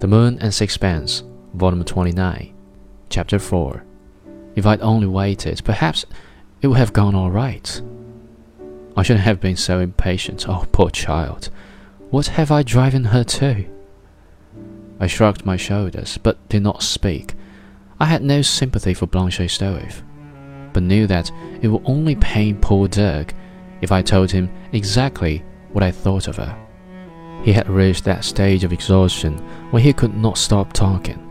The Moon and Sixpence, Volume 29, Chapter 4. If I'd only waited, perhaps it would have gone all right. I shouldn't have been so impatient. Oh, poor child. What have I driven her to? I shrugged my shoulders, but did not speak. I had no sympathy for Blanche Stroeve, but knew that it would only pain poor Dirk if I told him exactly what I thought of her. He had reached that stage of exhaustion when he could not stop talking.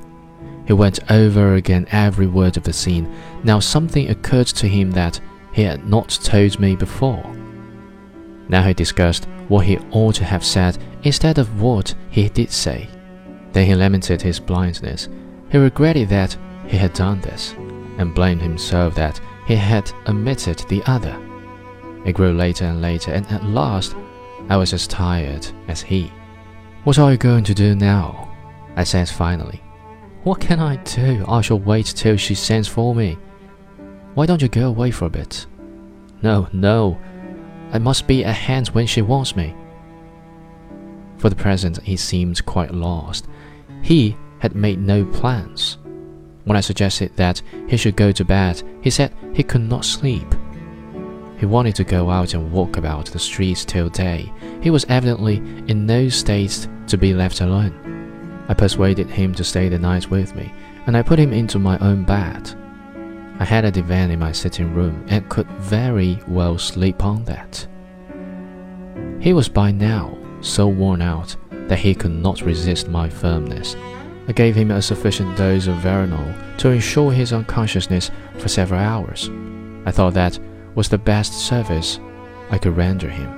He went over again every word of the scene. Now something occurred to him that he had not told me before. Now he discussed what he ought to have said instead of what he did say. Then he lamented his blindness. He regretted that he had done this, and blamed himself that he had omitted the other. It grew later and later, and at last I was as tired as he. What are you going to do now? I said finally. What can I do? I shall wait till she sends for me. Why don't you go away for a bit? No, no. I must be at hand when she wants me. For the present, he seemed quite lost. He had made no plans. When I suggested that he should go to bed, he said he could not sleep. He wanted to go out and walk about the streets till day. He was evidently in no state to be left alone. I persuaded him to stay the night with me, and I put him into my own bed. I had a divan in my sitting room and could very well sleep on that. He was by now so worn out that he could not resist my firmness. I gave him a sufficient dose of veronal to ensure his unconsciousness for several hours. I thought that was the best service I could render him.